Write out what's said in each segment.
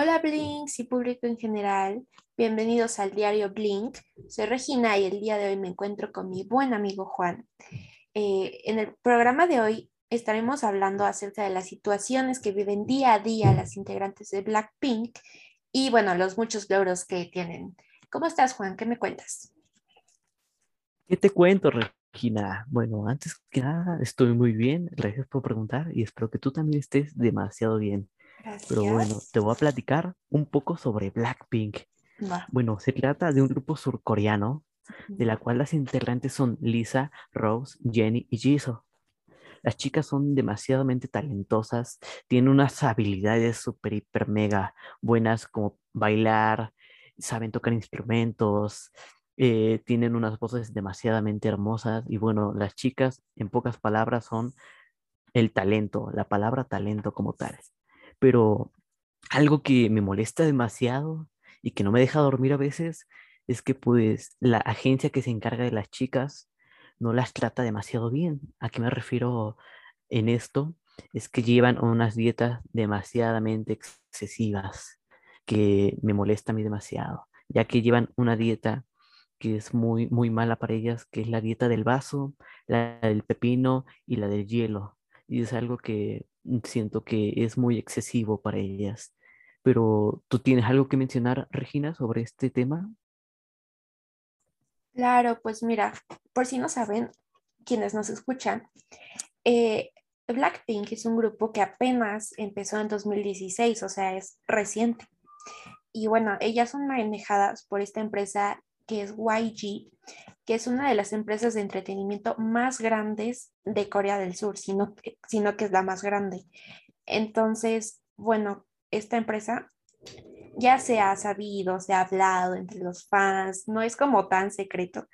Hola Blinks y público en general, bienvenidos al diario Blink. Soy Regina y el día de hoy me encuentro con mi buen amigo Juan. Eh, en el programa de hoy estaremos hablando acerca de las situaciones que viven día a día las integrantes de Blackpink y bueno, los muchos logros que tienen. ¿Cómo estás Juan? ¿Qué me cuentas? ¿Qué te cuento, Regina? Bueno, antes que nada, estoy muy bien. Gracias por preguntar y espero que tú también estés demasiado bien. Pero bueno, te voy a platicar un poco sobre Blackpink. Bueno, se trata de un grupo surcoreano de la cual las integrantes son Lisa, Rose, Jenny y Jisoo. Las chicas son demasiadamente talentosas, tienen unas habilidades súper, hiper, mega buenas como bailar, saben tocar instrumentos, eh, tienen unas voces demasiadamente hermosas y bueno, las chicas en pocas palabras son el talento, la palabra talento como tal pero algo que me molesta demasiado y que no me deja dormir a veces es que pues la agencia que se encarga de las chicas no las trata demasiado bien. ¿A qué me refiero en esto? Es que llevan unas dietas demasiadamente excesivas que me molesta a mí demasiado, ya que llevan una dieta que es muy, muy mala para ellas, que es la dieta del vaso, la del pepino y la del hielo. Y es algo que siento que es muy excesivo para ellas. Pero ¿tú tienes algo que mencionar, Regina, sobre este tema? Claro, pues mira, por si no saben, quienes nos escuchan, eh, Blackpink es un grupo que apenas empezó en 2016, o sea, es reciente. Y bueno, ellas son manejadas por esta empresa que es YG, que es una de las empresas de entretenimiento más grandes de Corea del Sur, sino, sino que es la más grande. Entonces, bueno, esta empresa ya se ha sabido, se ha hablado entre los fans, no es como tan secreto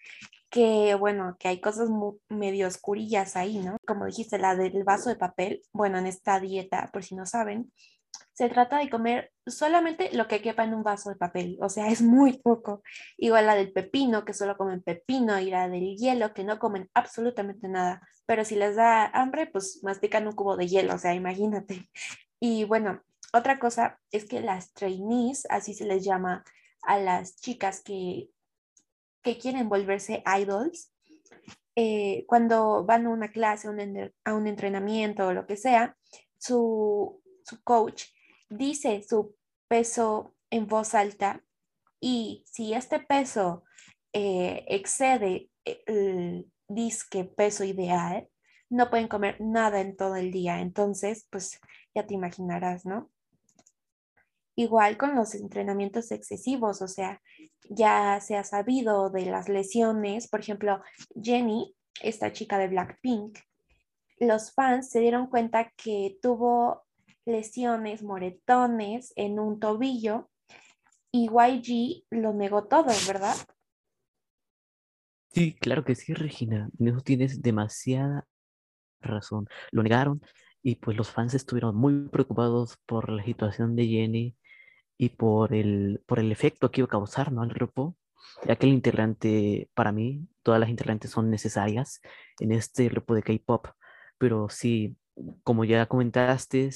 que, bueno, que hay cosas medio oscurillas ahí, ¿no? Como dijiste, la del vaso de papel, bueno, en esta dieta, por si no saben, se trata de comer solamente lo que quepa en un vaso de papel, o sea, es muy poco. Igual la del pepino, que solo comen pepino, y la del hielo, que no comen absolutamente nada, pero si les da hambre, pues mastican un cubo de hielo, o sea, imagínate. Y bueno, otra cosa es que las trainees, así se les llama a las chicas que, que quieren volverse idols, eh, cuando van a una clase, a un entrenamiento o lo que sea, su, su coach dice su peso en voz alta y si este peso eh, excede el disque peso ideal, no pueden comer nada en todo el día. Entonces, pues ya te imaginarás, ¿no? Igual con los entrenamientos excesivos, o sea, ya se ha sabido de las lesiones, por ejemplo, Jenny, esta chica de Blackpink, los fans se dieron cuenta que tuvo lesiones, moretones en un tobillo y YG lo negó todo, ¿verdad? Sí, claro que sí, Regina. Eso tienes demasiada razón. Lo negaron y pues los fans estuvieron muy preocupados por la situación de Jenny y por el, por el efecto que iba a causar ¿no? al grupo, ya que integrante, para mí, todas las integrantes son necesarias en este grupo de K-pop, pero sí, como ya comentaste,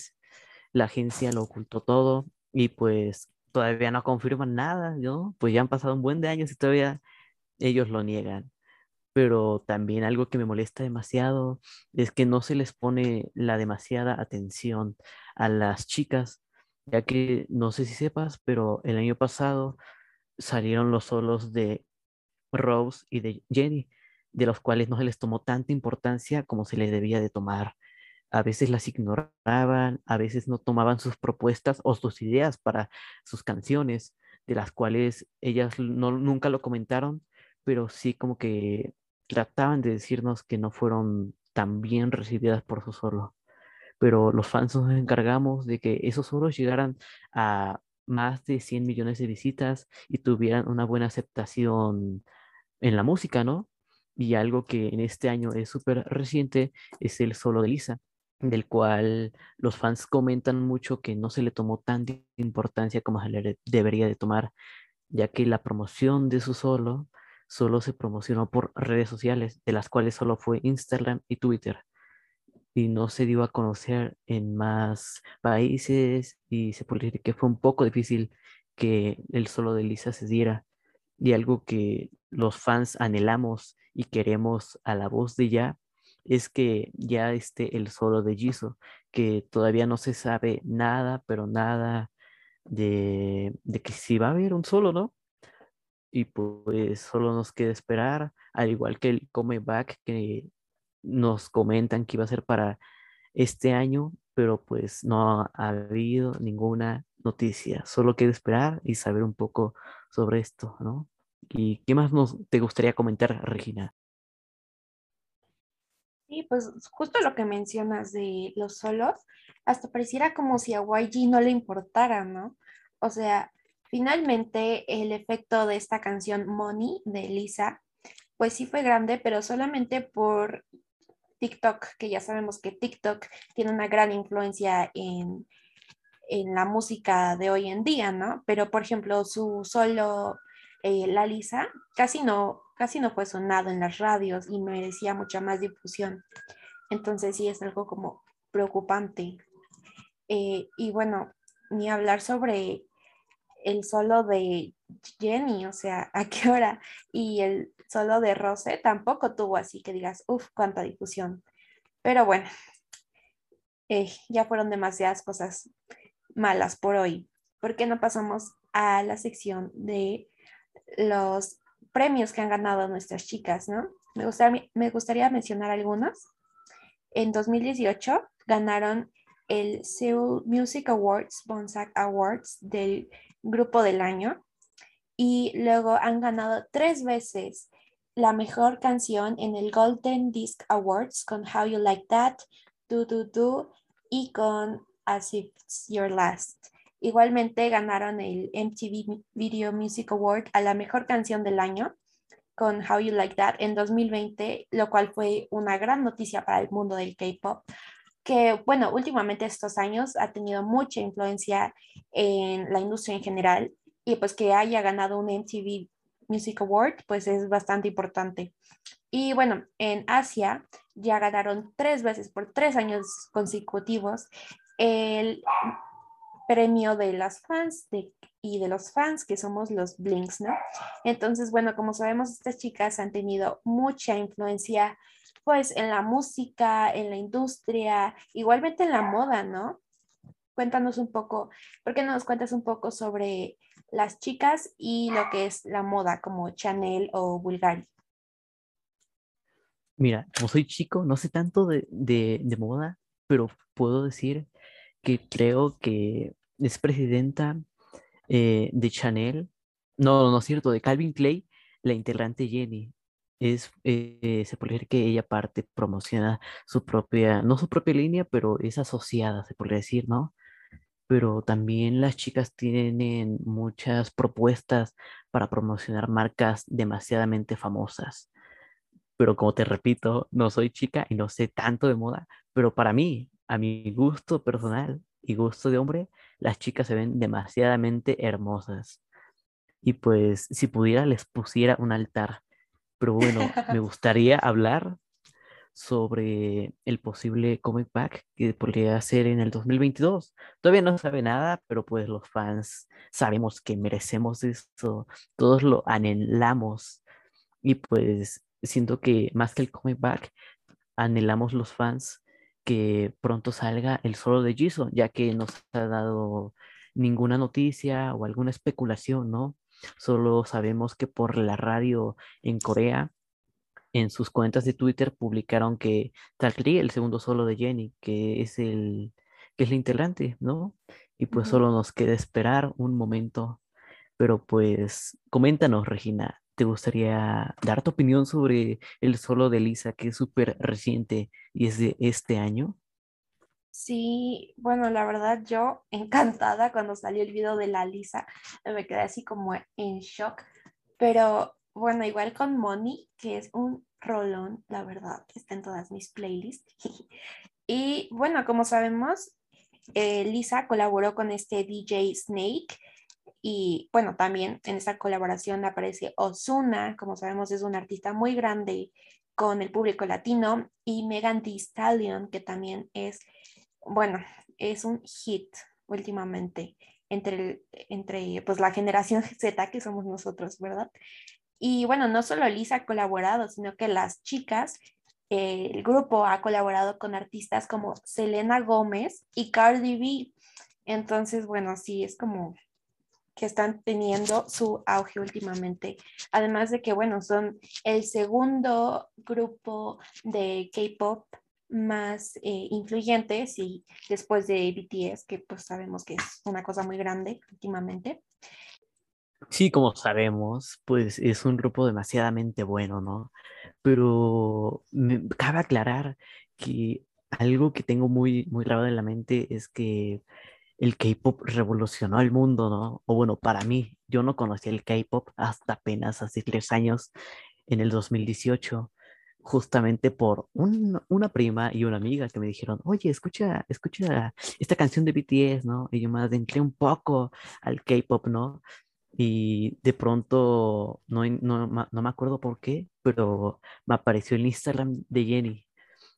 la agencia lo ocultó todo y pues todavía no confirman nada, ¿no? Pues ya han pasado un buen de años y todavía ellos lo niegan. Pero también algo que me molesta demasiado es que no se les pone la demasiada atención a las chicas, ya que no sé si sepas, pero el año pasado salieron los solos de Rose y de Jenny, de los cuales no se les tomó tanta importancia como se les debía de tomar a veces las ignoraban, a veces no tomaban sus propuestas o sus ideas para sus canciones, de las cuales ellas no, nunca lo comentaron, pero sí como que trataban de decirnos que no fueron tan bien recibidas por su solo. Pero los fans nos encargamos de que esos solos llegaran a más de 100 millones de visitas y tuvieran una buena aceptación en la música, ¿no? Y algo que en este año es súper reciente es el solo de Lisa del cual los fans comentan mucho que no se le tomó tanta importancia como se le debería de tomar, ya que la promoción de su solo solo se promocionó por redes sociales, de las cuales solo fue Instagram y Twitter. y no se dio a conocer en más países y se puede decir que fue un poco difícil que el solo de Lisa se diera y algo que los fans anhelamos y queremos a la voz de ya es que ya esté el solo de Jisoo, que todavía no se sabe nada, pero nada de, de que si va a haber un solo, ¿no? Y pues solo nos queda esperar, al igual que el comeback que nos comentan que iba a ser para este año, pero pues no ha habido ninguna noticia. Solo queda esperar y saber un poco sobre esto, ¿no? ¿Y qué más nos te gustaría comentar, Regina? Sí, pues justo lo que mencionas de los solos, hasta pareciera como si a YG no le importara, ¿no? O sea, finalmente el efecto de esta canción Money de Lisa, pues sí fue grande, pero solamente por TikTok, que ya sabemos que TikTok tiene una gran influencia en, en la música de hoy en día, ¿no? Pero por ejemplo, su solo eh, La Lisa casi no, casi no fue sonado en las radios y merecía mucha más difusión. Entonces sí es algo como preocupante. Eh, y bueno, ni hablar sobre el solo de Jenny, o sea, a qué hora, y el solo de Rose tampoco tuvo así que digas, uff, cuánta difusión. Pero bueno, eh, ya fueron demasiadas cosas malas por hoy. ¿Por qué no pasamos a la sección de los premios que han ganado nuestras chicas, ¿no? Me gustaría, me gustaría mencionar algunos. En 2018 ganaron el Seoul Music Awards, Bonsack Awards del grupo del año y luego han ganado tres veces la mejor canción en el Golden Disc Awards con How You Like That, Do Do Do y con As If It's Your Last. Igualmente ganaron el MTV Video Music Award a la mejor canción del año con How You Like That en 2020, lo cual fue una gran noticia para el mundo del K-Pop, que bueno, últimamente estos años ha tenido mucha influencia en la industria en general y pues que haya ganado un MTV Music Award, pues es bastante importante. Y bueno, en Asia ya ganaron tres veces por tres años consecutivos el premio de las fans y de los fans que somos los Blinks, ¿no? Entonces, bueno, como sabemos, estas chicas han tenido mucha influencia pues en la música, en la industria, igualmente en la moda, ¿no? Cuéntanos un poco, ¿por qué no nos cuentas un poco sobre las chicas y lo que es la moda como Chanel o Bulgari? Mira, como soy chico, no sé tanto de, de moda, pero puedo decir que creo que es presidenta eh, de Chanel, no, no es cierto, de Calvin Clay, la integrante Jenny. Es, eh, se puede decir que ella parte, promociona su propia, no su propia línea, pero es asociada, se podría decir, ¿no? Pero también las chicas tienen muchas propuestas para promocionar marcas demasiadamente famosas. Pero como te repito, no soy chica y no sé tanto de moda, pero para mí, a mi gusto personal y gusto de hombre, las chicas se ven demasiadamente hermosas. Y pues si pudiera les pusiera un altar. Pero bueno, me gustaría hablar sobre el posible comic back que podría hacer en el 2022. Todavía no sabe nada, pero pues los fans sabemos que merecemos esto, todos lo anhelamos y pues siento que más que el comic back, anhelamos los fans que pronto salga el solo de Jisoo, ya que no se ha dado ninguna noticia o alguna especulación, ¿no? Solo sabemos que por la radio en Corea, en sus cuentas de Twitter publicaron que saldría el segundo solo de Jenny, que es el que es la integrante, ¿no? Y pues solo nos queda esperar un momento. Pero pues coméntanos, Regina, ¿te gustaría dar tu opinión sobre el solo de Lisa, que es súper reciente y es de este año? Sí, bueno, la verdad yo encantada cuando salió el video de la Lisa, me quedé así como en shock, pero bueno, igual con Moni, que es un rolón, la verdad, está en todas mis playlists. y bueno, como sabemos, eh, Lisa colaboró con este DJ Snake y bueno, también en esta colaboración aparece Osuna, como sabemos es un artista muy grande con el público latino y Megan Thee Stallion, que también es, bueno, es un hit últimamente entre, entre pues, la generación Z que somos nosotros, ¿verdad? Y bueno, no solo Lisa ha colaborado, sino que las chicas, eh, el grupo ha colaborado con artistas como Selena Gómez y Cardi B. Entonces, bueno, sí, es como que están teniendo su auge últimamente. Además de que, bueno, son el segundo grupo de K-Pop más eh, influyentes y después de BTS, que pues sabemos que es una cosa muy grande últimamente. Sí, como sabemos, pues es un grupo demasiadamente bueno, ¿no? Pero me cabe aclarar que algo que tengo muy, muy grabado en la mente es que el K-pop revolucionó el mundo, ¿no? O bueno, para mí, yo no conocía el K-pop hasta apenas hace tres años, en el 2018 justamente por una prima y una amiga que me dijeron, oye, escucha, escucha esta canción de BTS, ¿no? Y yo me adentré un poco al K-pop, ¿no? Y de pronto, no, no, no, me acuerdo por qué, pero me apareció el Instagram de Jenny,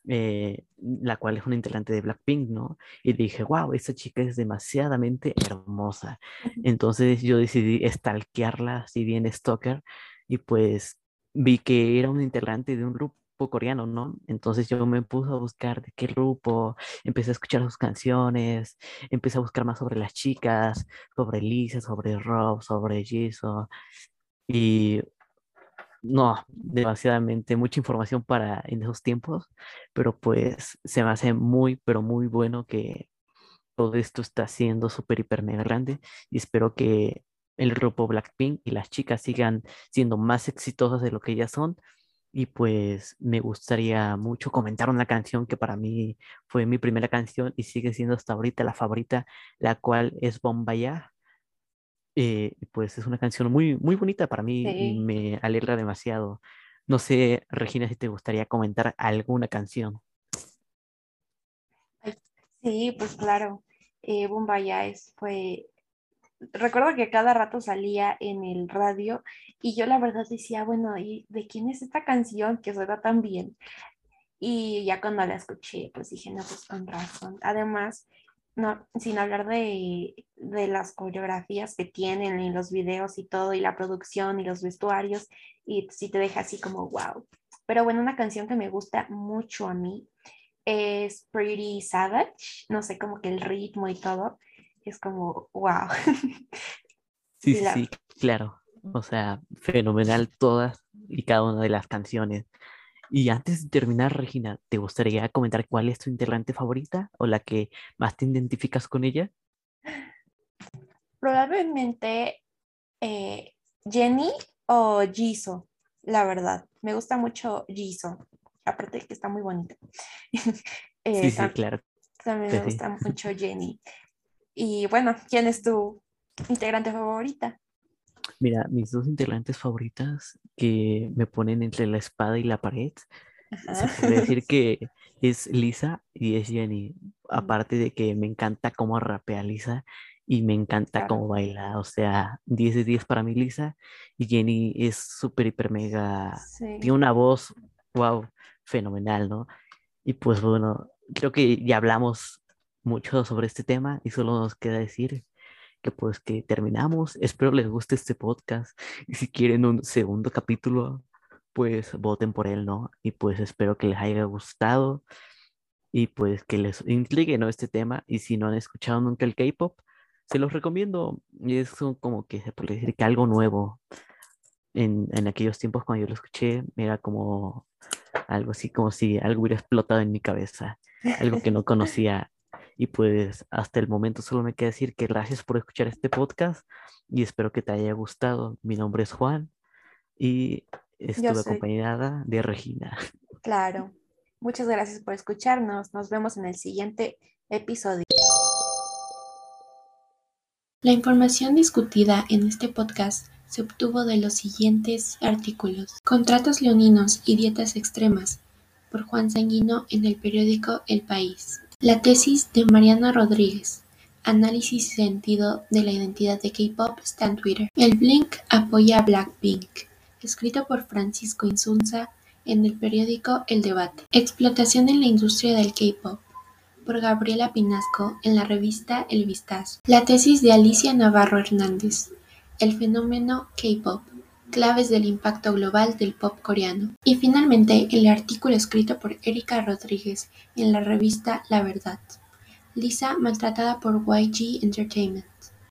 eh, la cual es una integrante de Blackpink, ¿no? Y dije, wow, esa chica es demasiadamente hermosa. Entonces yo decidí stalkearla, así bien stalker, y pues vi que era un integrante de un grupo coreano, ¿no? Entonces yo me puse a buscar de qué grupo, empecé a escuchar sus canciones, empecé a buscar más sobre las chicas, sobre Lisa, sobre Rob, sobre Jisoo, y no, demasiadamente mucha información para en esos tiempos, pero pues se me hace muy, pero muy bueno que todo esto está siendo súper, hiper, mega grande y espero que el grupo Blackpink y las chicas sigan siendo más exitosas de lo que ellas son. Y pues me gustaría mucho comentar una canción que para mí fue mi primera canción y sigue siendo hasta ahorita la favorita, la cual es Bombaya. Eh, pues es una canción muy, muy bonita para mí y me alegra demasiado. No sé, Regina, si te gustaría comentar alguna canción. Sí, pues claro. Eh, Bombaya es, fue recuerdo que cada rato salía en el radio y yo la verdad decía, bueno, ¿y de quién es esta canción que suena tan bien? Y ya cuando la escuché, pues dije, no, pues con razón. Además, no, sin hablar de, de las coreografías que tienen y los videos y todo, y la producción y los vestuarios, y sí te deja así como, wow. Pero bueno, una canción que me gusta mucho a mí es Pretty Savage, no sé, como que el ritmo y todo es como, wow. Sí, sí, sí, claro. O sea, fenomenal todas y cada una de las canciones. Y antes de terminar, Regina, ¿te gustaría comentar cuál es tu integrante favorita o la que más te identificas con ella? Probablemente eh, Jenny o Jisoo, la verdad. Me gusta mucho Jisoo, aparte de que está muy bonita. Eh, sí, sí, claro. También me gusta mucho Jenny. Y bueno, ¿quién es tu integrante favorita? Mira, mis dos integrantes favoritas que me ponen entre la espada y la pared, se puede decir que es Lisa y es Jenny. Mm. Aparte de que me encanta cómo rapea Lisa y me encanta cómo baila. O sea, 10 de 10 para mí Lisa y Jenny es súper, hiper, mega. Tiene una voz, wow, fenomenal, ¿no? Y pues bueno, creo que ya hablamos mucho sobre este tema y solo nos queda decir que pues que terminamos. Espero les guste este podcast y si quieren un segundo capítulo, pues voten por él, ¿no? Y pues espero que les haya gustado y pues que les intrigue, ¿no? Este tema y si no han escuchado nunca el K-Pop, se los recomiendo. Y es como que se puede decir que algo nuevo. En, en aquellos tiempos cuando yo lo escuché, era como algo así, como si algo hubiera explotado en mi cabeza, algo que no conocía y pues hasta el momento solo me queda decir que gracias por escuchar este podcast y espero que te haya gustado. Mi nombre es Juan y estuve acompañada de Regina. Claro. Muchas gracias por escucharnos. Nos vemos en el siguiente episodio. La información discutida en este podcast se obtuvo de los siguientes artículos. Contratos leoninos y dietas extremas por Juan Sanguino en el periódico El País. La tesis de Mariana Rodríguez, Análisis y sentido de la identidad de K-pop está en Twitter. El Blink apoya a Blackpink, escrito por Francisco Insunza en el periódico El Debate. Explotación en la industria del K-pop por Gabriela Pinasco en la revista El Vistazo. La tesis de Alicia Navarro Hernández. El fenómeno K-pop. Claves del impacto global del pop coreano. Y finalmente el artículo escrito por Erika Rodríguez en la revista La Verdad. Lisa maltratada por YG Entertainment.